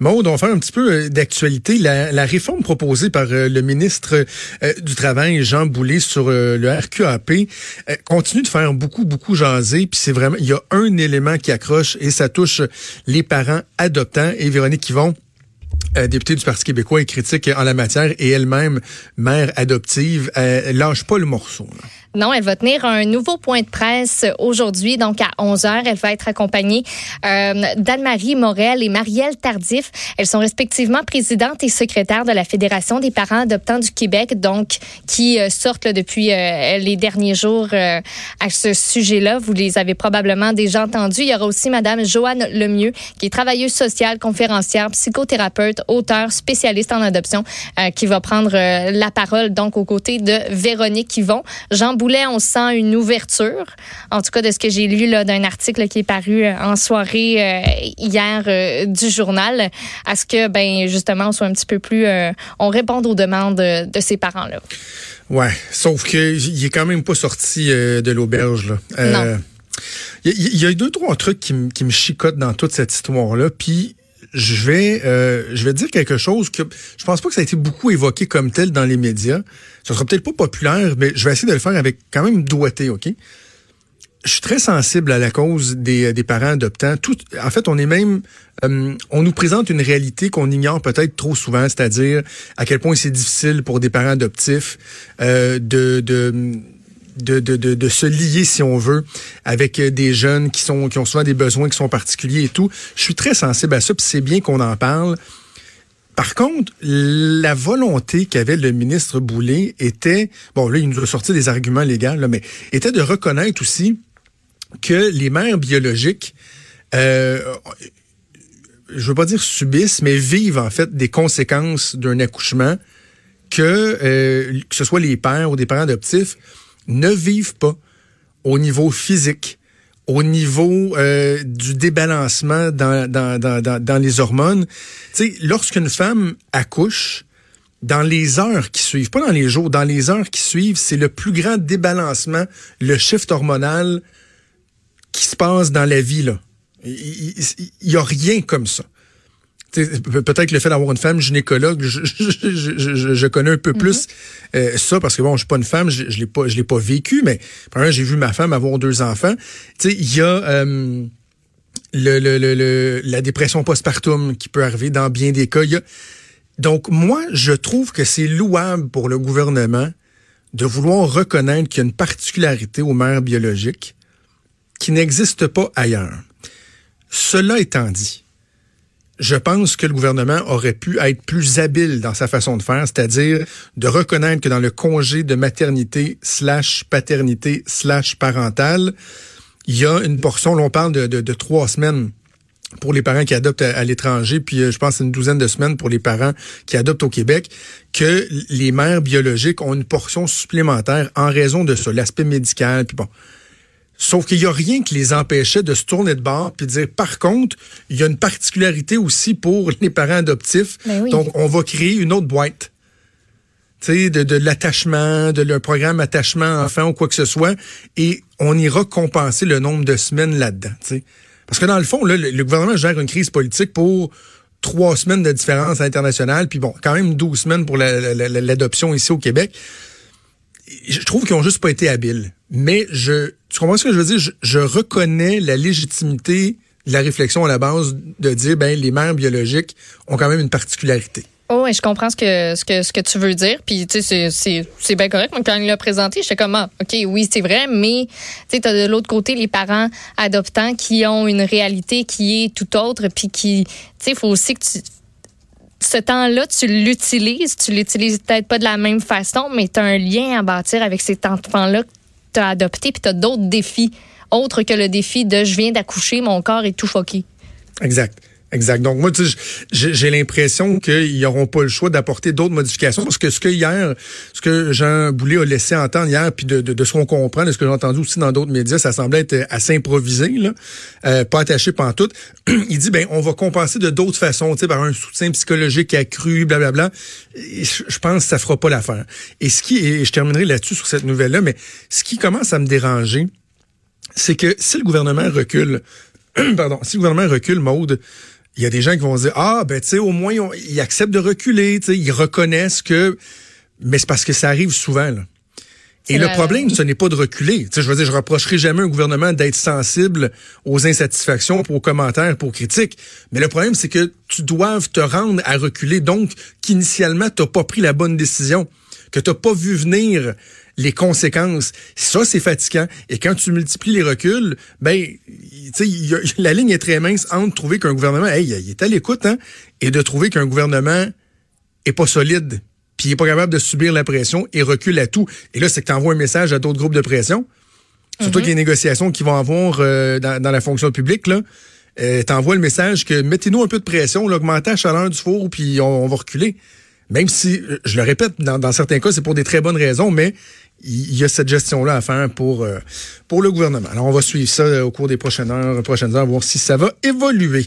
Maud, on va faire un petit peu euh, d'actualité. La, réforme proposée par euh, le ministre euh, du Travail, Jean Boulet, sur le RQAP continue de faire beaucoup, beaucoup jaser. Puis c'est vraiment, il y a un élément qui accroche et ça touche les parents adoptants. Et Véronique Yvon, députée du Parti québécois, est critique en la matière et elle-même mère adoptive. lâche pas le morceau. Non, elle va tenir un nouveau point de presse aujourd'hui, donc à 11 heures. Elle va être accompagnée euh, d'Anne-Marie Morel et Marielle Tardif. Elles sont respectivement présidentes et secrétaires de la Fédération des parents adoptants du Québec, donc qui euh, sortent depuis euh, les derniers jours euh, à ce sujet-là. Vous les avez probablement déjà entendus. Il y aura aussi Madame Joanne Lemieux, qui est travailleuse sociale, conférencière, psychothérapeute, auteur, spécialiste en adoption, qui va prendre la parole donc aux côtés de Véronique Yvon. Jean Boulet, on sent une ouverture, en tout cas de ce que j'ai lu d'un article qui est paru euh, en soirée euh, hier euh, du journal, à ce que, ben justement, on soit un petit peu plus, on réponde aux demandes de, ces parents-là. Ouais, sauf qu'il est quand même pas sorti de l'auberge. non. Il y, a deux, trois trucs qui, qui me chicotent dans toute cette histoire-là. Puis je vais euh, je vais dire quelque chose que je pense pas que ça a été beaucoup évoqué comme tel dans les médias. Ça sera peut-être pas populaire, mais je vais essayer de le faire avec quand même doigté, OK? Je suis très sensible à la cause des, des parents adoptants. Tout, en fait, on est même, euh, on nous présente une réalité qu'on ignore peut-être trop souvent, c'est-à-dire à quel point c'est difficile pour des parents adoptifs euh, de, de de, se lier, si on veut, avec euh, des jeunes qui sont qui ont souvent des besoins qui sont particuliers et tout. Je suis très sensible à ça, puis c'est bien qu'on en parle. Par contre, la volonté qu'avait le ministre Boulay était, bon là, il nous a des arguments légaux, mais était de reconnaître aussi que les mères biologiques, euh, je veux pas dire subissent, mais vivent en fait des conséquences d'un accouchement que, euh, que ce soit les pères ou des parents adoptifs, ne vivent pas au niveau physique, au niveau euh, du débalancement dans, dans, dans, dans, les hormones. Tu sais, lorsqu'une femme accouche, dans les heures qui suivent, pas dans les jours, dans les heures qui suivent, c'est le plus grand débalancement, le shift hormonal qui se passe dans la vie. Là. Il n'y a rien comme ça peut-être le fait d'avoir une femme gynécologue, je, je, je, connais un peu plus mm-hmm. euh, ça parce que bon, je suis pas une femme, je, l'ai pas, je l'ai pas vécu, mais par j'ai vu ma femme avoir deux enfants. Tu sais, il y a euh, le, le, le, la dépression postpartum qui peut arriver dans bien des cas. Donc moi, je trouve que c'est louable pour le gouvernement de vouloir reconnaître qu'il y a une particularité aux mères biologiques qui n'existe pas ailleurs. Cela étant dit, je pense que le gouvernement aurait pu être plus habile dans sa façon de faire, c'est-à-dire de reconnaître que dans le congé de maternité slash paternité slash parentale, il y a une portion, l'on parle de, trois semaines pour les parents qui adoptent à, l'étranger, puis euh, je pense une douzaine de semaines pour les parents qui adoptent au Québec, que les mères biologiques ont une portion supplémentaire en raison de ça, l'aspect médical, puis bon. Sauf qu'il n'y a rien qui les empêchait de se tourner de bord puis de dire, par contre, il y a une particularité aussi pour les parents adoptifs. Ben Donc, on va créer une autre boîte. Tu sais, de, de l'attachement, de leur programme attachement enfant ou quoi que ce soit. Et on ira compenser le nombre de semaines là-dedans. Parce que dans le fond, là, le, gouvernement gère une crise politique pour trois semaines de différence internationale, puis bon, quand même douze semaines pour l'adoption ici au Québec. Je trouve qu'ils ont juste pas été habiles. Mais je, tu comprends ce que je veux dire? Je, reconnais la légitimité de la réflexion à la base de dire, ben, les mères biologiques ont quand même une particularité. Oh, et je comprends ce que, ce que, ce que tu veux dire. Puis, tu sais, c'est bien correct. quand il l'a présenté, j'étais comme, ah, OK, oui, c'est vrai, mais, tu sais, de l'autre côté les parents adoptants qui ont une réalité qui est tout autre, puis qui, tu sais, il faut aussi que tu ce temps-là, tu l'utilises, tu l'utilises peut-être pas de la même façon, mais tu as un lien à bâtir avec cet enfant-là tu as adopté, puis tu as d'autres défis, autres que le défi de je viens d'accoucher, mon corps est tout foqué. Exact. Exact. Donc moi, j'ai l'impression qu'ils n'auront pas le choix d'apporter d'autres modifications parce que ce que hier, ce que Jean Boulet a laissé entendre hier, puis de, de, de ce qu'on comprend, de ce que j'ai entendu aussi dans d'autres médias, ça semblait être assez improvisé, là, euh, pas attaché tout. Il dit ben on va compenser de d'autres façons, tu sais, par un soutien psychologique accru, blablabla. Je pense que ça fera pas l'affaire. Et ce qui, et je terminerai là-dessus sur cette nouvelle-là, mais ce qui commence à me déranger, c'est que si le gouvernement recule, pardon, si le gouvernement recule, Maude, il y a des gens qui vont dire ah ben tu sais au moins ils acceptent de reculer, tu sais ils reconnaissent que mais c'est parce que ça arrive souvent là. Et le problème, ce n'est pas de reculer. Tu sais, je veux dire, je reprocherai jamais un gouvernement d'être sensible aux insatisfactions, aux commentaires, aux critiques. Mais le problème, c'est que tu dois te rendre à reculer. Donc, qu'initialement, tu n'as pas pris la bonne décision, que tu n'as pas vu venir les conséquences. Ça, c'est fatigant. Et quand tu multiplies les reculs, ben, tu sais, la ligne est très mince entre trouver qu'un gouvernement, hey, il est à l'écoute, hein, et de trouver qu'un gouvernement est pas solide puis il n'est pas capable de subir la pression et recule à tout. Et là, c'est que tu envoies un message à d'autres groupes de pression. Surtout mm a des négociations qui vont avoir euh, dans, la fonction publique, là. Euh, t'envoies le message que mettez-nous un peu de pression, augmentez la chaleur du four, puis on, va reculer. Même si, euh, je le répète, dans, certains cas, c'est pour des très bonnes raisons, mais il y a cette gestion-là à faire pour, euh, pour le gouvernement. Alors, on va suivre ça au cours des prochaines heures, prochaines heures, voir si ça va évoluer.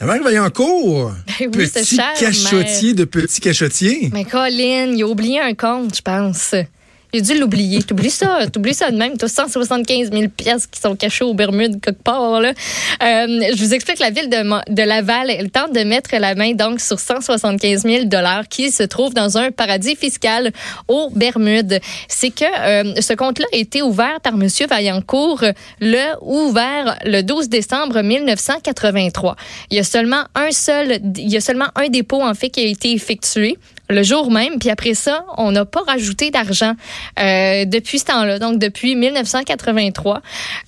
Mère Vaillancourt, ben oui, petit cachotier de petit cachotier. Mais Colin, il a oublié un compte, je pense. J'ai dû l'oublier. T'oublies ça. T'oublies ça de même. T'as 175 000 pièces qui sont cachées aux Bermudes quelque part. Euh, je vous explique la ville de, de Laval. Elle tente de mettre la main donc sur 175 000 dollars qui se trouvent dans un paradis fiscal aux Bermudes. C'est que euh, ce compte-là a été ouvert par Monsieur Vaillancourt le ouvert le 12 décembre 1983. Il y a seulement un seul, il y a seulement un dépôt en fait qui a été effectué le jour même. Puis après ça, on n'a pas rajouté d'argent euh, depuis ce temps-là, donc depuis 1983.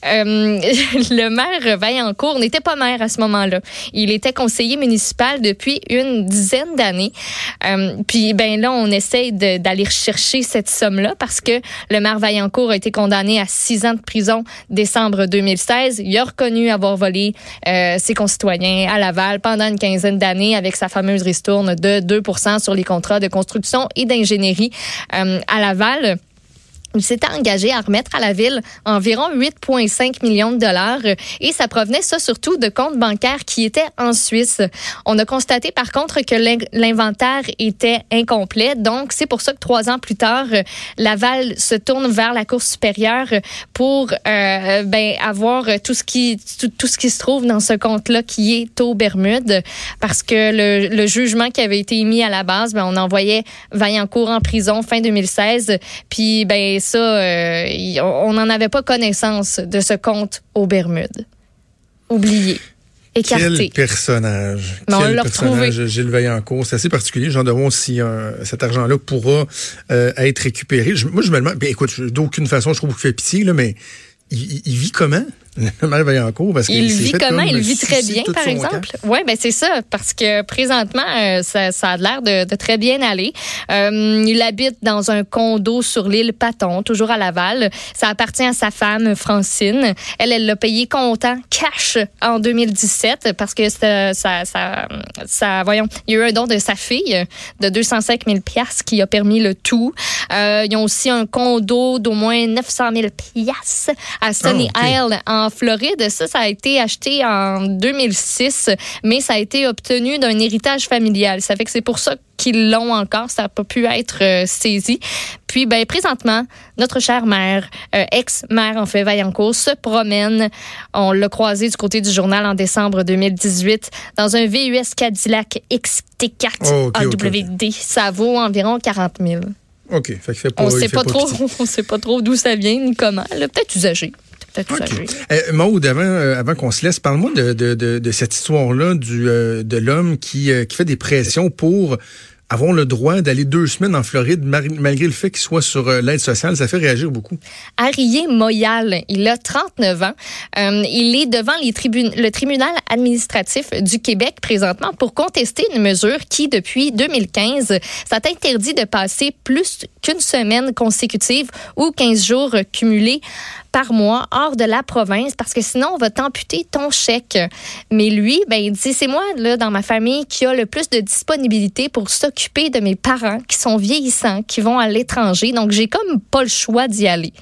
Euh, le maire Vaillancourt n'était pas maire à ce moment-là. Il était conseiller municipal depuis une dizaine d'années. Euh, puis ben là, on essaye d'aller chercher cette somme-là parce que le maire Vaillancourt a été condamné à six ans de prison décembre 2016. Il a reconnu avoir volé euh, ses concitoyens à Laval pendant une quinzaine d'années avec sa fameuse ristourne de 2% sur les contrats de construction et d'ingénierie euh, à Laval. Il s'était engagé à remettre à la ville environ 8,5 millions de dollars et ça provenait ça surtout de comptes bancaires qui étaient en Suisse. On a constaté par contre que l'inventaire était incomplet, donc c'est pour ça que trois ans plus tard, Laval se tourne vers la Cour supérieure pour euh, ben, avoir tout ce qui tout, ce qui se trouve dans ce compte-là qui est au Bermude, parce que le, le, jugement qui avait été émis à la base, ben, on envoyait Vaillancourt en prison fin 2016, puis ben ça, euh, on n'en avait pas connaissance de ce compte aux Bermudes. Oublié. Écarté. Quel personnage? Mais Quel personnage, Gilles Vaillancourt. C'est assez particulier. Jean demande si euh, cet argent-là pourra euh, être récupéré. moi, je me demande, ben, écoute, d'aucune façon, je trouve qu'il fait pitié, là, mais il, il vit comment? Le Vaillancourt, parce il vit comment? Il vit très bien, par exemple? Oui, ben c'est ça, parce que présentement, euh, ça, ça, a l'air de, de, très bien aller. Euh, il habite dans un condo sur l'île Paton, toujours à Laval. Ça appartient à sa femme, Francine. Elle, elle l'a payé comptant, cash, en 2017, parce que ça, ça, ça, voyons, il y a eu un don de sa fille de 205 000 qui a permis le tout. Euh, ils ont aussi un condo d'au moins 900 000 à Sunny ah, Isle, en Floride. Ça, ça a été acheté en 2006, mais ça a été obtenu d'un héritage familial. Ça fait que c'est pour ça qu'ils l'ont encore. Ça n'a pas pu être euh, saisi. Puis, ben, présentement, notre chère mère, euh, ex-mère en fait Vaillancourt, se promène. On l'a croisé du côté du journal en décembre 2018 dans un VUS Cadillac XT4 AWD. Ça vaut environ 40 000. OK. on ne sait pas, trop, on sait pas trop d'où ça vient ni comment. Peut-être usagé. Okay. Euh, Maud, avant, euh, avant qu'on se laisse, parle-moi de, de, de, de, cette histoire-là du euh, de l'homme qui, qui fait des pressions pour avons le droit d'aller deux semaines en Floride malgré le fait qu'il soit sur euh, l'aide sociale. Ça fait réagir beaucoup. Arié Moyal, il a 39 ans. Euh, il est devant les le tribunal administratif du Québec présentement pour contester une mesure qui, depuis 2015, ça interdit de passer plus qu'une semaine consécutive ou 15 jours cumulés par mois hors de la province parce que sinon on va t'amputer ton chèque. Mais lui, ben il dit c'est moi là dans ma famille qui a le plus de disponibilité pour s'occuper de mes parents qui sont vieillissants, qui vont à l'étranger. Donc, j'ai comme pas le choix d'y aller.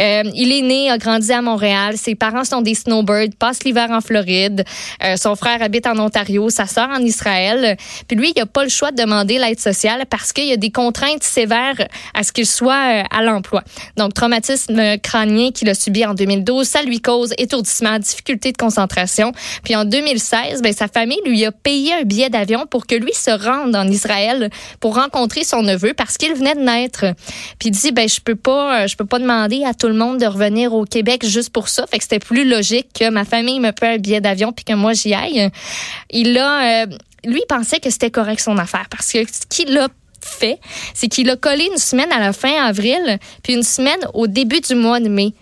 Euh, il est né, a grandi à Montréal. Ses parents sont des snowbirds, passe l'hiver en Floride. Euh, son frère habite en Ontario, sa sœur en Israël. Puis lui, il a pas le choix de demander l'aide sociale parce qu'il y a des contraintes sévères à ce qu'il soit euh, à l'emploi. Donc, traumatisme crânien qui qu'il a subi en 2012. Ça lui cause étourdissement, difficulté de concentration. Puis en 2016, ben, sa famille lui a payé un billet d'avion pour que lui se rende en Israël pour rencontrer son neveu parce qu'il venait de naître. Puis il dit, ben, je peux pas, je peux pas demander à tout le monde de revenir au Québec juste pour ça. Fait que c'était plus logique que ma famille me paye un billet d'avion puis que moi j'y aille. Il a, euh, lui pensait que c'était correct son affaire parce que qu'il a fait, c'est qu'il a collé une semaine à la fin avril, puis une semaine au début du mois de mai.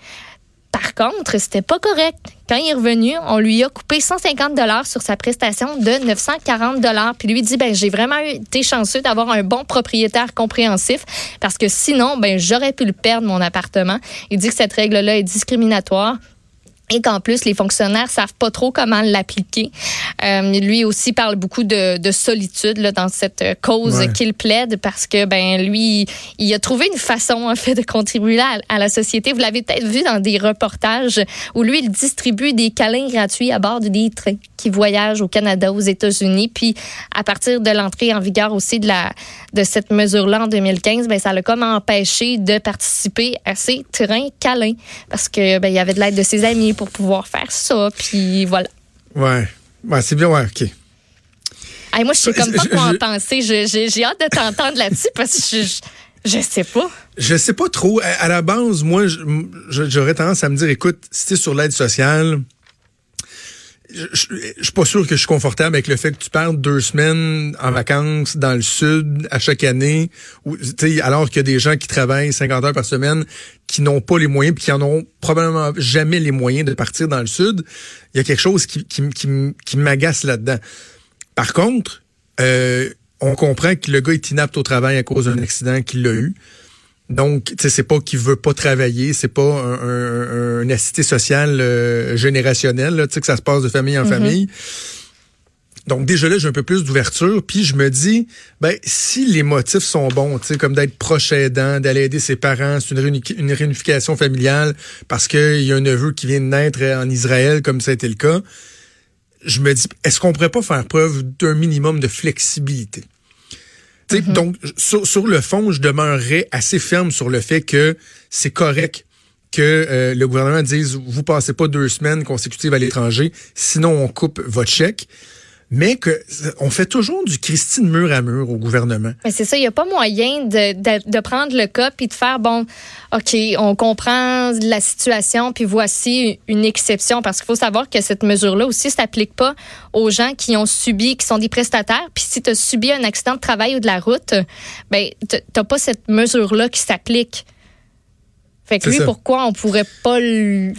Par contre, c'était pas correct. Quand il est revenu, on lui a coupé 150 dollars sur sa prestation de 940 dollars. Puis lui dit ben j'ai vraiment été chanceux d'avoir un bon propriétaire compréhensif parce que sinon ben j'aurais pu le perdre mon appartement. Il dit que cette règle là est discriminatoire et qu'en plus les fonctionnaires savent pas trop comment l'appliquer. Euh, lui aussi parle beaucoup de, de solitude là, dans cette cause qu'il plaide parce que ben lui il a trouvé une façon en fait de contribuer à, à la société. Vous l'avez peut-être vu dans des reportages où lui il distribue des câlins gratuits à bord des trains qui voyagent au Canada, aux États-Unis. Puis à partir de l'entrée en vigueur aussi de la de cette mesure-là en 2015, ben ça l'a comme empêché de participer à ces trains câlins parce que ben il y avait de l'aide de ses amis pour pouvoir faire ça. Puis voilà. Ouais. Ouais, c'est bien, ouais, OK. moi, je sais comme pas quoi en penser. J'ai hâte de t'entendre là-dessus parce que je, je, sais pas. Je sais pas trop. À, la base, moi, j'aurais tendance à me dire, écoute, si t'es sur l'aide sociale, je, je, suis pas sûr que je suis confortable avec le fait que tu perds deux semaines en vacances dans le sud à chaque année, où, alors qu'il y a des gens qui travaillent 50 heures par semaine, qui n'ont pas les moyens, puis qui en ont probablement jamais les moyens de partir dans le sud. Il y a quelque chose qui, qui, qui, qui m'agace là-dedans. Par contre, euh, on comprend que le gars est inapte au travail à cause d'un accident qu'il a eu. Donc, tu sais, c'est pas qu'il veut pas travailler, c'est pas un, un, une assistée sociale euh, générationnelle, tu sais, que ça se passe de famille en mm-hmm. famille. Donc déjà là, j'ai un peu plus d'ouverture, puis je me dis, ben si les motifs sont bons, tu sais, comme d'être proche aidant, d'aller aider ses parents, c'est une, une, réunification familiale parce qu'il y a un neveu qui vient de naître en Israël, comme ça a été le cas. Je me dis, est-ce qu'on pourrait pas faire preuve d'un minimum de flexibilité? Mm-hmm. Donc, sur, le fond, je demeurerais assez ferme sur le fait que c'est correct que euh, le gouvernement dise vous passez pas deux semaines consécutives à l'étranger, sinon on coupe votre chèque mais que on fait toujours du Christine mur à mur au gouvernement. Mais c'est ça, il n'y a pas moyen de, de, de, prendre le cas puis de faire bon, ok, on comprend la situation puis voici une exception parce qu'il faut savoir que cette mesure-là aussi s'applique pas aux gens qui ont subi, qui sont des prestataires. Puis si tu as subi un accident de travail ou de la route, ben t'as pas cette mesure-là qui s'applique. Fait que lui, pourquoi on pourrait pas lui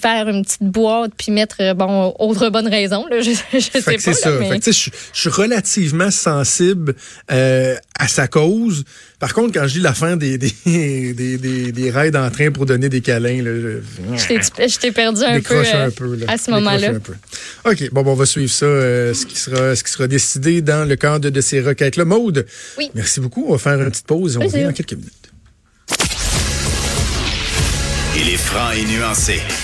faire une petite boîte puis mettre, euh, bon, autre bonne raison, là, je, je sais pas. C'est ça. Fait que, je, je, suis relativement sensible euh, à sa cause. Par contre, quand je lis la fin des, des, des, des, des raids en train pour donner des câlins, là, je t'ai perdu un peu, un peu à ce moment-là. OK, bon, bon, on va suivre ça, euh, ce, qui sera, ce qui sera décidé dans le cadre de ces requêtes-là. Maude, oui. merci beaucoup. On va faire une petite pause et on revient en quelques minutes. Il est franc et nuancé.